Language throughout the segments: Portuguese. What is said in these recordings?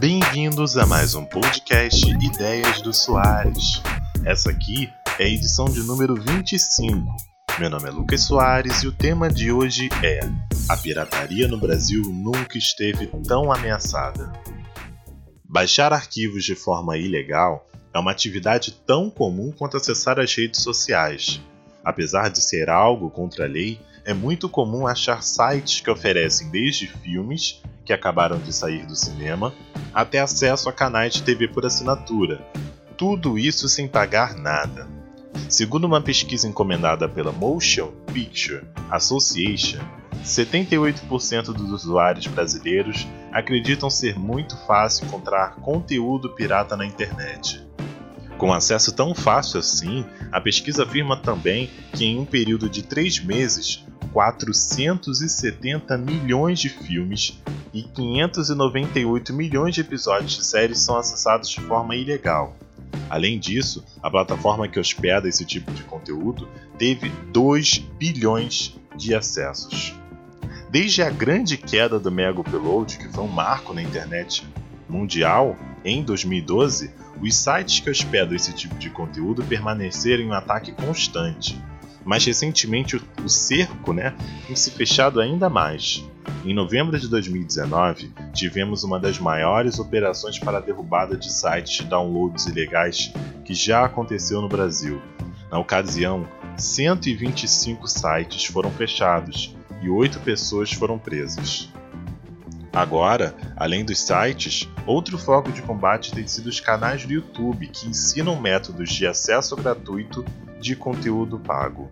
Bem-vindos a mais um podcast Ideias do Soares. Essa aqui é a edição de número 25. Meu nome é Lucas Soares e o tema de hoje é: A pirataria no Brasil nunca esteve tão ameaçada. Baixar arquivos de forma ilegal é uma atividade tão comum quanto acessar as redes sociais. Apesar de ser algo contra a lei, é muito comum achar sites que oferecem desde filmes que acabaram de sair do cinema até acesso a canais de TV por assinatura. Tudo isso sem pagar nada. Segundo uma pesquisa encomendada pela Motion Picture Association, 78% dos usuários brasileiros acreditam ser muito fácil encontrar conteúdo pirata na internet. Com acesso tão fácil assim, a pesquisa afirma também que em um período de três meses, 470 milhões de filmes e 598 milhões de episódios de séries são acessados de forma ilegal. Além disso, a plataforma que hospeda esse tipo de conteúdo teve 2 bilhões de acessos. Desde a grande queda do Mega Upload, que foi um marco na internet mundial, em 2012, os sites que hospedam esse tipo de conteúdo permaneceram em um ataque constante. Mas recentemente o, cerco né, tem se fechado ainda mais. Em novembro de 2019, tivemos uma das maiores operações para a derrubada de sites de downloads ilegais que já aconteceu no Brasil. Na ocasião, 125 sites foram fechados e 8 pessoas foram presas. Agora, além dos sites, outro foco de combate tem sido os canais do YouTube que ensinam métodos de acesso gratuito de conteúdo pago.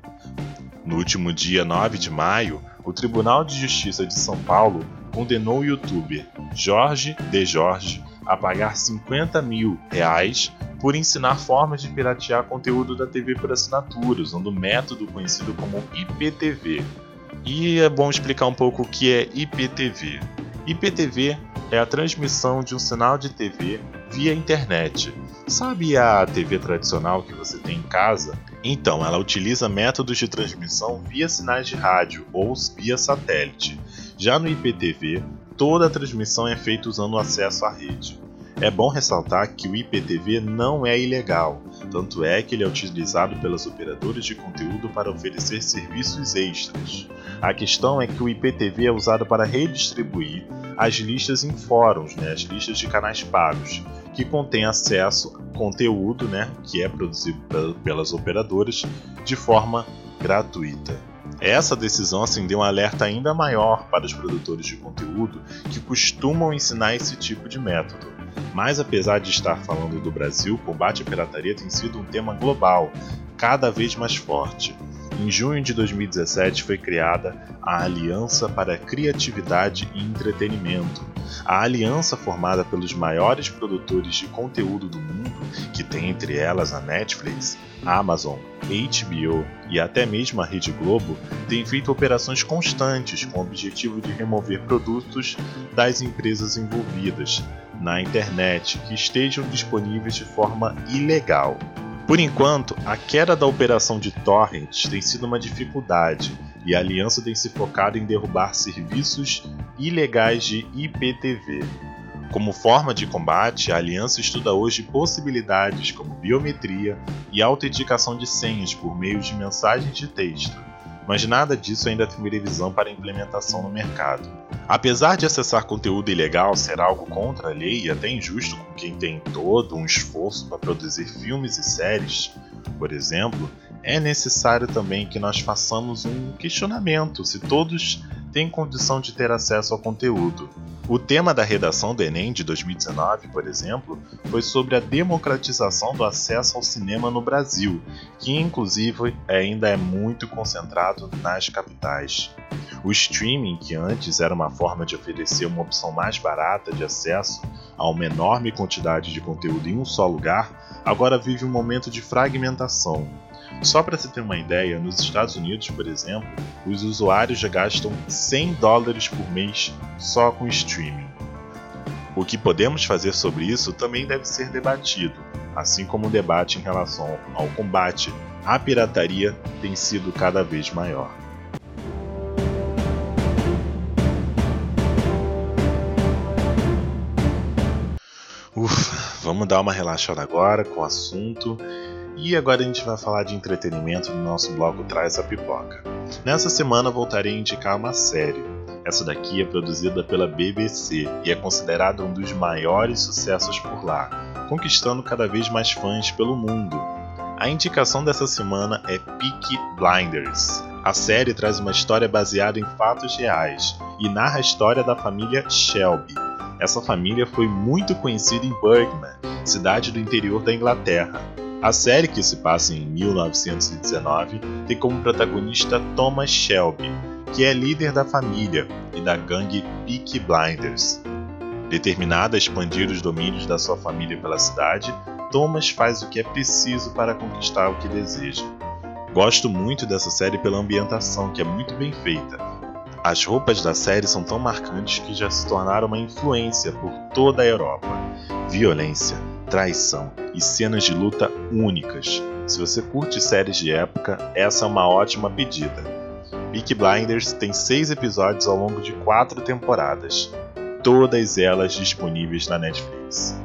No último dia 9 de maio, o Tribunal de Justiça de São Paulo condenou o youtuber Jorge De Jorge a pagar 50 mil reais por ensinar formas de piratear conteúdo da TV por assinatura, usando o método conhecido como IPTV. E é bom explicar um pouco o que é IPTV. IPTV é a transmissão de um sinal de TV via internet. Sabe a TV tradicional que você tem em casa? Então, ela utiliza métodos de transmissão via sinais de rádio ou via satélite. Já no IPTV, toda a transmissão é feita usando o acesso à rede. É bom ressaltar que o IPTV não é ilegal, tanto é que ele é utilizado pelas operadoras de conteúdo para oferecer serviços extras. A questão é que o IPTV é usado para redistribuir as listas em fóruns, né, as listas de canais pagos, que contém acesso a conteúdo né, que é produzido pelas operadoras de forma gratuita. Essa decisão acendeu um alerta ainda maior para os produtores de conteúdo que costumam ensinar esse tipo de método. Mas apesar de estar falando do Brasil, o combate à pirataria tem sido um tema global, cada vez mais forte. Em junho de 2017 foi criada a Aliança para a Criatividade e Entretenimento. A aliança formada pelos maiores produtores de conteúdo do mundo, que tem entre elas a Netflix, Amazon, HBO e até mesmo a Rede Globo, tem feito operações constantes com o objetivo de remover produtos das empresas envolvidas na internet que estejam disponíveis de forma ilegal. Por enquanto, a queda da operação de torrents tem sido uma dificuldade e a aliança tem se focado em derrubar serviços ilegais de IPTV. Como forma de combate, a aliança estuda hoje possibilidades como biometria e autenticação de senhas por meio de mensagens de texto mas nada disso ainda tem previsão para implementação no mercado. Apesar de acessar conteúdo ilegal ser algo contra a lei e até injusto com quem tem todo um esforço para produzir filmes e séries, por exemplo, é necessário também que nós façamos um questionamento se todos têm condição de ter acesso ao conteúdo. O tema da redação do Enem de 2019, por exemplo, foi sobre a democratização do acesso ao cinema no Brasil, que inclusive ainda é muito concentrado nas capitais. O streaming, que antes era uma forma de oferecer uma opção mais barata de acesso a uma enorme quantidade de conteúdo em um só lugar, agora vive um momento de fragmentação, só para se ter uma ideia, nos Estados Unidos, por exemplo, os usuários já gastam 100 dólares por mês só com streaming. O que podemos fazer sobre isso também deve ser debatido, assim como o debate em relação ao combate à pirataria tem sido cada vez maior. Ufa, vamos dar uma relaxada agora com o assunto. E agora a gente vai falar de entretenimento no nosso bloco Traz a Pipoca. Nessa semana voltarei a indicar uma série. Essa daqui é produzida pela BBC e é considerada um dos maiores sucessos por lá, conquistando cada vez mais fãs pelo mundo. A indicação dessa semana é Peaky Blinders. A série traz uma história baseada em fatos reais e narra a história da família Shelby. Essa família foi muito conhecida em Birmingham, cidade do interior da Inglaterra. A série, que se passa em 1919, tem como protagonista Thomas Shelby, que é líder da família e da gangue Peaky Blinders. Determinado a expandir os domínios da sua família pela cidade, Thomas faz o que é preciso para conquistar o que deseja. Gosto muito dessa série pela ambientação, que é muito bem feita. As roupas da série são tão marcantes que já se tornaram uma influência por toda a Europa. Violência, traição e cenas de luta únicas. Se você curte séries de época, essa é uma ótima pedida. Peaky Blinders tem seis episódios ao longo de quatro temporadas, todas elas disponíveis na Netflix.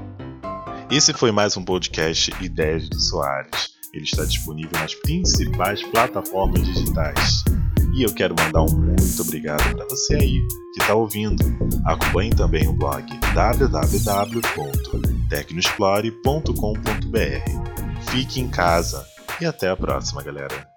Esse foi mais um podcast Ideias do Soares. Ele está disponível nas principais plataformas digitais. E eu quero mandar um muito obrigado para você aí que está ouvindo. Acompanhe também o blog www.tecnoexplore.com.br. Fique em casa e até a próxima, galera.